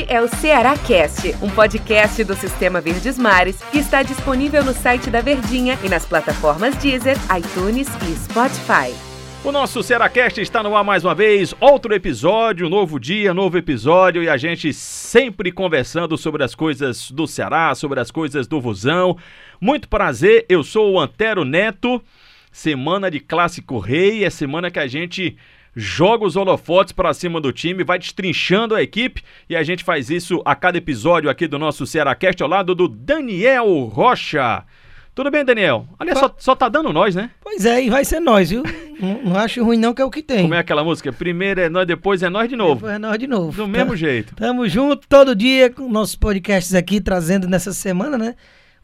Este é o Ceará Cast, um podcast do Sistema Verdes Mares que está disponível no site da Verdinha e nas plataformas Deezer, iTunes e Spotify. O nosso Cearacast está no ar mais uma vez, outro episódio, novo dia, novo episódio e a gente sempre conversando sobre as coisas do Ceará, sobre as coisas do Vozão. Muito prazer, eu sou o Antero Neto. Semana de Clássico Rei, é semana que a gente joga os holofotes para cima do time, vai destrinchando a equipe e a gente faz isso a cada episódio aqui do nosso Cearacast ao lado do Daniel Rocha. Tudo bem, Daniel? Aliás, só, só tá dando nós, né? Pois é, e vai ser nós, viu? não, não acho ruim não que é o que tem. Como é aquela música? Primeiro é nós, depois é nós de novo. Depois é nós de novo. Do mesmo jeito. Tamo junto todo dia com nossos podcasts aqui, trazendo nessa semana, né?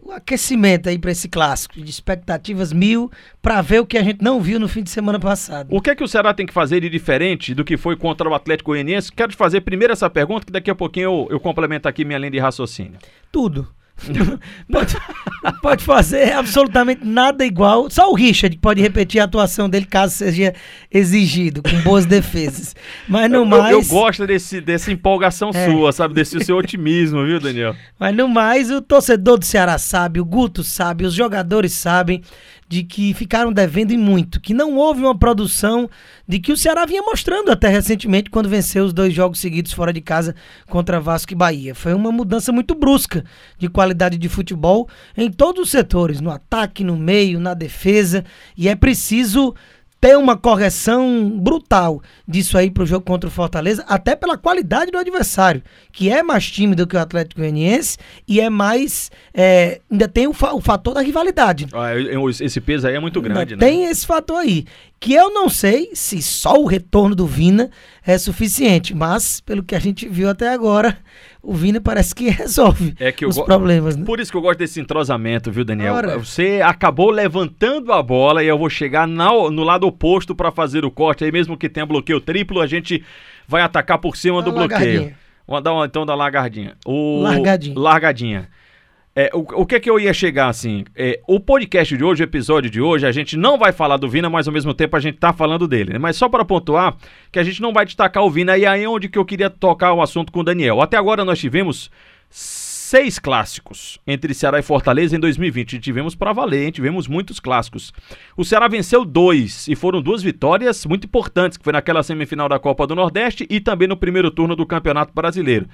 O aquecimento aí para esse clássico, de expectativas mil, para ver o que a gente não viu no fim de semana passado. O que é que o Ceará tem que fazer de diferente do que foi contra o Atlético Goianiense? Quero te fazer primeiro essa pergunta, que daqui a pouquinho eu, eu complemento aqui minha linha de raciocínio. Tudo. pode, pode fazer absolutamente nada igual. Só o Richard pode repetir a atuação dele caso seja exigido, com boas defesas. Mas no eu, mais. Eu, eu gosto desse, dessa empolgação é. sua, sabe? Desse seu otimismo, viu, Daniel? Mas no mais, o torcedor do Ceará sabe, o Guto sabe, os jogadores sabem de que ficaram devendo e muito, que não houve uma produção de que o Ceará vinha mostrando até recentemente quando venceu os dois jogos seguidos fora de casa contra Vasco e Bahia. Foi uma mudança muito brusca de qualidade de futebol em todos os setores, no ataque, no meio, na defesa, e é preciso ter uma correção brutal disso aí para o jogo contra o Fortaleza, até pela qualidade do adversário, que é mais tímido que o Atlético Goianiense e é mais. É, ainda tem o, fa o, fator da rivalidade. Ah, esse peso aí é muito grande, ainda né? Tem esse fator aí. Que eu não sei se só o retorno do Vina é suficiente, mas pelo que a gente viu até agora, o Vina parece que resolve é que os problemas. Né? Por isso que eu gosto desse entrosamento, viu, Daniel? Ora. Você acabou levantando a bola e eu vou chegar na, no lado oposto para fazer o corte. Aí mesmo que tenha bloqueio triplo, a gente vai atacar por cima Dá do bloqueio. Vamos dar uma, então da largadinha. O... Largadinha. Largadinha. É, o, o que é que eu ia chegar assim? É, o podcast de hoje, o episódio de hoje, a gente não vai falar do Vina, mas ao mesmo tempo a gente tá falando dele. Né? Mas só para pontuar que a gente não vai destacar o Vina e aí é onde que eu queria tocar o assunto com o Daniel. Até agora nós tivemos seis clássicos entre Ceará e Fortaleza em 2020. Tivemos para valer, hein? tivemos muitos clássicos. O Ceará venceu dois e foram duas vitórias muito importantes, que foi naquela semifinal da Copa do Nordeste e também no primeiro turno do Campeonato Brasileiro.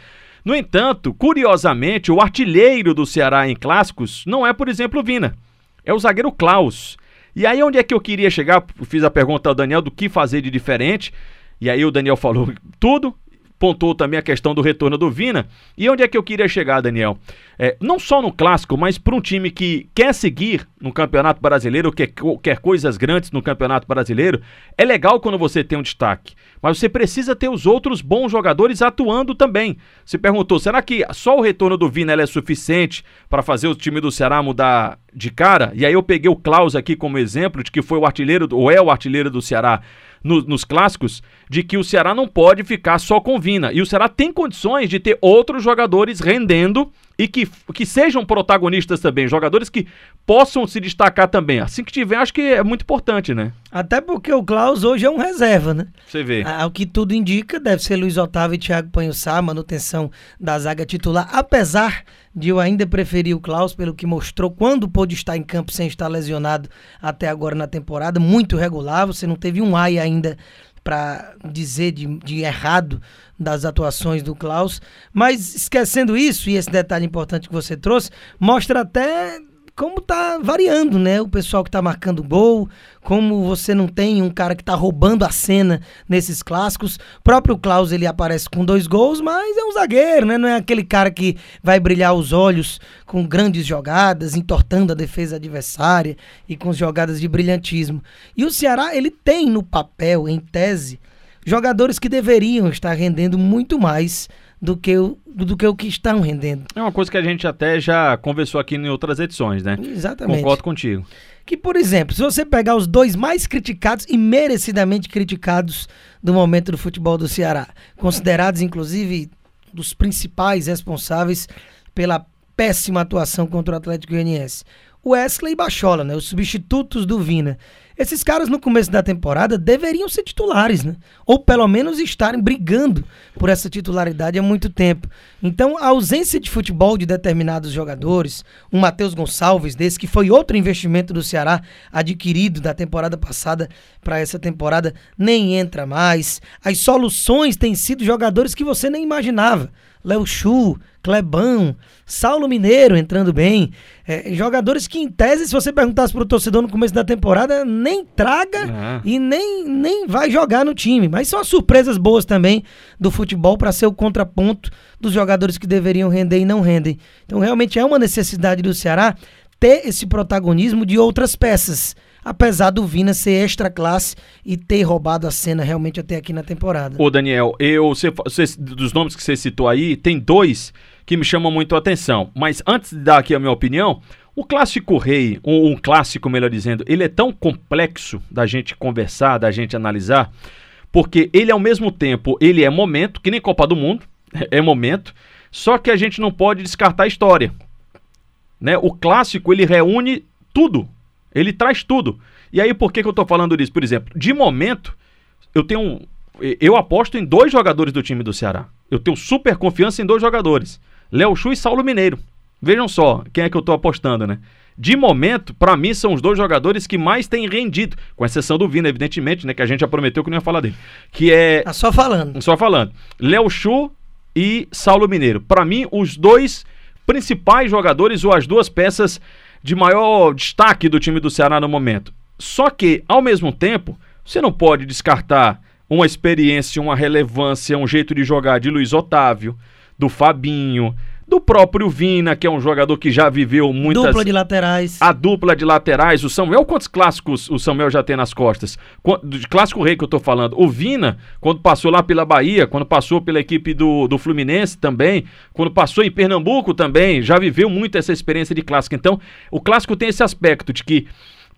No entanto, curiosamente, o artilheiro do Ceará em clássicos não é, por exemplo, o Vina. É o zagueiro Klaus. E aí onde é que eu queria chegar? Fiz a pergunta ao Daniel do que fazer de diferente. E aí o Daniel falou tudo pontuou também a questão do retorno do Vina. E onde é que eu queria chegar, Daniel? É, não só no clássico, mas para um time que quer seguir no Campeonato Brasileiro, quer, quer coisas grandes no Campeonato Brasileiro, é legal quando você tem um destaque. Mas você precisa ter os outros bons jogadores atuando também. Se perguntou, será que só o retorno do Vina é suficiente para fazer o time do Ceará mudar de cara? E aí eu peguei o Klaus aqui como exemplo de que foi o artilheiro, ou é o artilheiro do Ceará no, nos clássicos de que o Ceará não pode ficar só com Vina. E o Ceará tem condições de ter outros jogadores rendendo e que, que sejam protagonistas também, jogadores que possam se destacar também. Assim que tiver, acho que é muito importante, né? Até porque o Klaus hoje é um reserva, né? Você vê. Ao que tudo indica, deve ser Luiz Otávio e Thiago Panhussá, manutenção da zaga titular, apesar de eu ainda preferir o Klaus pelo que mostrou quando pôde estar em campo sem estar lesionado até agora na temporada, muito regular, você não teve um ai ainda para dizer de, de, errado das atuações do Klaus. Mas esquecendo isso, e esse detalhe importante que você trouxe, mostra até como tá variando, né? O pessoal que tá marcando gol, como você não tem um cara que tá roubando a cena nesses clássicos. O próprio Klaus ele aparece com dois gols, mas é um zagueiro, né? Não é aquele cara que vai brilhar os olhos com grandes jogadas, entortando a defesa adversária e com jogadas de brilhantismo. E o Ceará, ele tem no papel, em tese, jogadores que deveriam estar rendendo muito mais do que o, do que o que estão rendendo. É uma coisa que a gente até já conversou aqui em outras edições, né? Exatamente. Concordo contigo. Que, por exemplo, se você pegar os dois mais criticados e merecidamente criticados do momento do futebol do Ceará, considerados inclusive dos principais responsáveis pela péssima atuação contra o Atlético Goianiense. Wesley e Bachola, né? Os substitutos do Vina. Esses caras no começo da temporada deveriam ser titulares, né? Ou pelo menos estarem brigando por essa titularidade há muito tempo. Então, a ausência de futebol de determinados jogadores, um Matheus Gonçalves desse, que foi outro investimento do Ceará adquirido da temporada passada para essa temporada, nem entra mais. As soluções têm sido jogadores que você nem imaginava. Léo Chu, Clebão, Saulo Mineiro entrando bem. É, jogadores que, em tese, se você perguntasse para o torcedor no começo da temporada, nem traga ah. e nem, nem vai jogar no time. Mas são as surpresas boas também do futebol para ser o contraponto dos jogadores que deveriam render e não rendem. Então, realmente é uma necessidade do Ceará ter esse protagonismo de outras peças apesar do Vina ser extra classe e ter roubado a cena realmente até aqui na temporada. Ô Daniel, eu você, você, dos nomes que você citou aí, tem dois que me chamam muito a atenção. Mas antes de dar aqui a minha opinião, o clássico rei, ou um clássico melhor dizendo, ele é tão complexo da gente conversar, da gente analisar, porque ele ao mesmo tempo, ele é momento, que nem Copa do Mundo, é momento, só que a gente não pode descartar a história. Né? O clássico, ele reúne tudo ele traz tudo. E aí, por que, que eu estou falando disso? Por exemplo, de momento, eu tenho Eu aposto em dois jogadores do time do Ceará. Eu tenho super confiança em dois jogadores: Léo Chu e Saulo Mineiro. Vejam só quem é que eu estou apostando, né? De momento, para mim, são os dois jogadores que mais têm rendido, com exceção do Vina, evidentemente, né? Que a gente já prometeu que não ia falar dele. Que é. Tá só falando. Só falando. Léo Chu e Saulo Mineiro. Para mim, os dois principais jogadores ou as duas peças de maior destaque do time do Ceará no momento. Só que, ao mesmo tempo, você não pode descartar uma experiência, uma relevância, um jeito de jogar de Luiz Otávio, do Fabinho, do próprio Vina, que é um jogador que já viveu muitas... Dupla de laterais. A dupla de laterais. O Samuel, quantos clássicos o Samuel já tem nas costas? De clássico rei que eu tô falando. O Vina, quando passou lá pela Bahia, quando passou pela equipe do, do Fluminense também, quando passou em Pernambuco também, já viveu muito essa experiência de clássico. Então, o clássico tem esse aspecto de que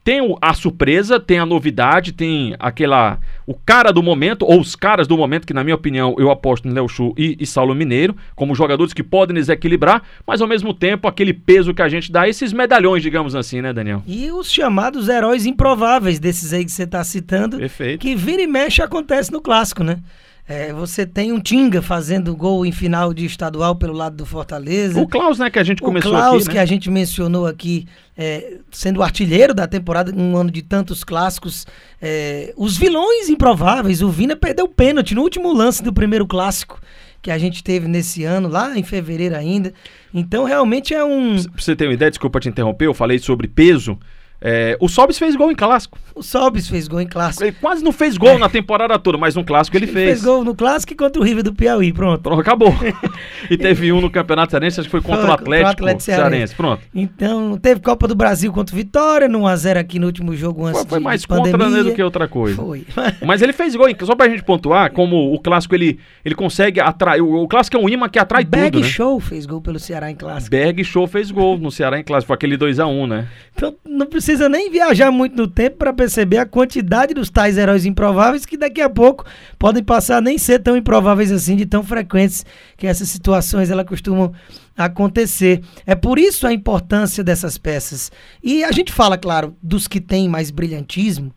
tem a surpresa, tem a novidade, tem aquela. O cara do momento, ou os caras do momento, que na minha opinião eu aposto no Léo Chu e, e Saulo Mineiro, como jogadores que podem desequilibrar, mas ao mesmo tempo aquele peso que a gente dá, esses medalhões, digamos assim, né, Daniel? E os chamados heróis improváveis desses aí que você está citando, Perfeito. que vira e mexe acontece no clássico, né? É, você tem um Tinga fazendo gol em final de estadual pelo lado do Fortaleza. O Klaus, né, que a gente começou. O Klaus, né? que a gente mencionou aqui, é, sendo artilheiro da temporada, um ano de tantos clássicos. É, os vilões improváveis. O Vina perdeu o pênalti no último lance do primeiro clássico que a gente teve nesse ano, lá em fevereiro ainda. Então, realmente é um. Pra você ter uma ideia, desculpa te interromper, eu falei sobre peso. É, o Sobis fez gol em clássico. O Sobis fez gol em clássico. Ele quase não fez gol é. na temporada toda, mas no clássico ele, ele fez. Fez gol no clássico contra o River do Piauí, pronto. Pronto, acabou. e teve um no Campeonato Cearense, acho que foi contra foi, o Atlético, Atlético Cearense. Pronto. Então, teve Copa do Brasil contra o Vitória, no 1x0 aqui no último jogo antes Foi, foi mais contra né, do que outra coisa. Foi. mas ele fez gol, só pra gente pontuar, como o clássico ele, ele consegue atrair. O, o clássico é um imã que atrai Berg tudo. Né? Show fez gol pelo Ceará em clássico. Berg Show fez gol no Ceará em clássico, foi aquele 2x1, né? Então não precisa nem viajar muito no tempo para perceber a quantidade dos tais heróis improváveis que daqui a pouco podem passar a nem ser tão improváveis assim, de tão frequentes que essas situações elas costumam acontecer. É por isso a importância dessas peças. E a gente fala, claro, dos que têm mais brilhantismo,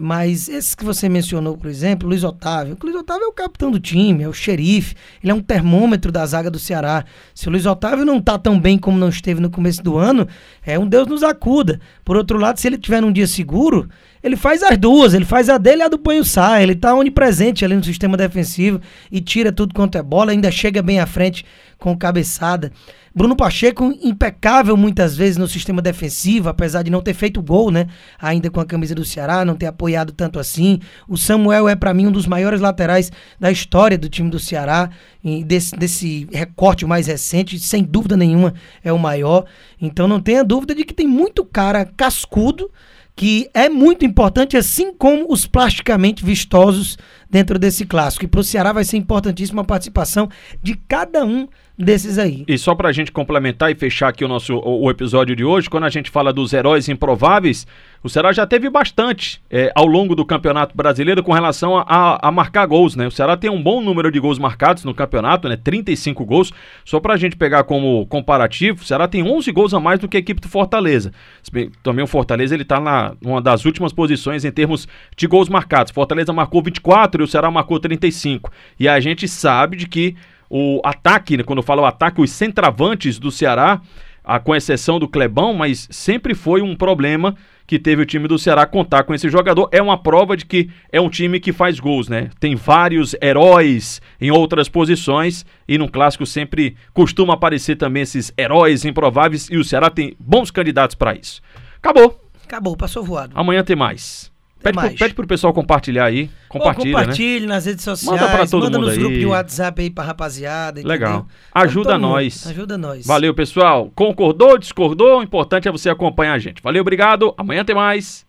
mas esses que você mencionou, por exemplo, Luiz Otávio. O Luiz Otávio é o capitão do time, é o xerife, ele é um termômetro da zaga do Ceará. Se o Luiz Otávio não está tão bem como não esteve no começo do ano, é um Deus nos acuda. Por outro lado, se ele tiver num dia seguro, ele faz as duas, ele faz a dele e a do Panho Sá. Ele está onipresente ali no sistema defensivo e tira tudo quanto é bola, ainda chega bem à frente com cabeçada. Bruno Pacheco, impecável muitas vezes no sistema defensivo, apesar de não ter feito gol, né? Ainda com a camisa do Ceará, não ter apoiado tanto assim. O Samuel é, para mim, um dos maiores laterais da história do time do Ceará, desse, desse recorte mais recente, sem dúvida nenhuma, é o maior. Então não tenha dúvida de que tem muito cara cascudo que é muito importante, assim como os plasticamente vistosos dentro desse clássico. E para o Ceará vai ser importantíssima a participação de cada um desses aí. E só pra gente complementar e fechar aqui o nosso o, o episódio de hoje, quando a gente fala dos heróis improváveis, o Ceará já teve bastante é, ao longo do Campeonato Brasileiro com relação a, a, a, marcar gols, né? O Ceará tem um bom número de gols marcados no campeonato, né? 35 gols. Só pra gente pegar como comparativo, o Ceará tem 11 gols a mais do que a equipe do Fortaleza. Também o Fortaleza, ele tá na uma das últimas posições em termos de gols marcados. Fortaleza marcou 24 e o Ceará marcou 35. E a gente sabe de que o ataque, né, quando eu falo ataque, os centravantes do Ceará, a, com exceção do Clebão, mas sempre foi um problema que teve o time do Ceará contar com esse jogador. É uma prova de que é um time que faz gols, né? Tem vários heróis em outras posições e no clássico sempre costuma aparecer também esses heróis improváveis e o Ceará tem bons candidatos para isso. Acabou. Acabou, passou voado. Amanhã tem mais. Pede pro, pede pro pessoal compartilhar aí. Compartilha, Pô, compartilhe né? nas redes sociais. Manda pra todo manda mundo nos aí. grupos de WhatsApp aí pra rapaziada. Legal. Entendeu? Ajuda Todo mundo. nós. Ajuda nós. Valeu, pessoal. Concordou, discordou? O importante é você acompanhar a gente. Valeu, obrigado. Amanhã tem mais.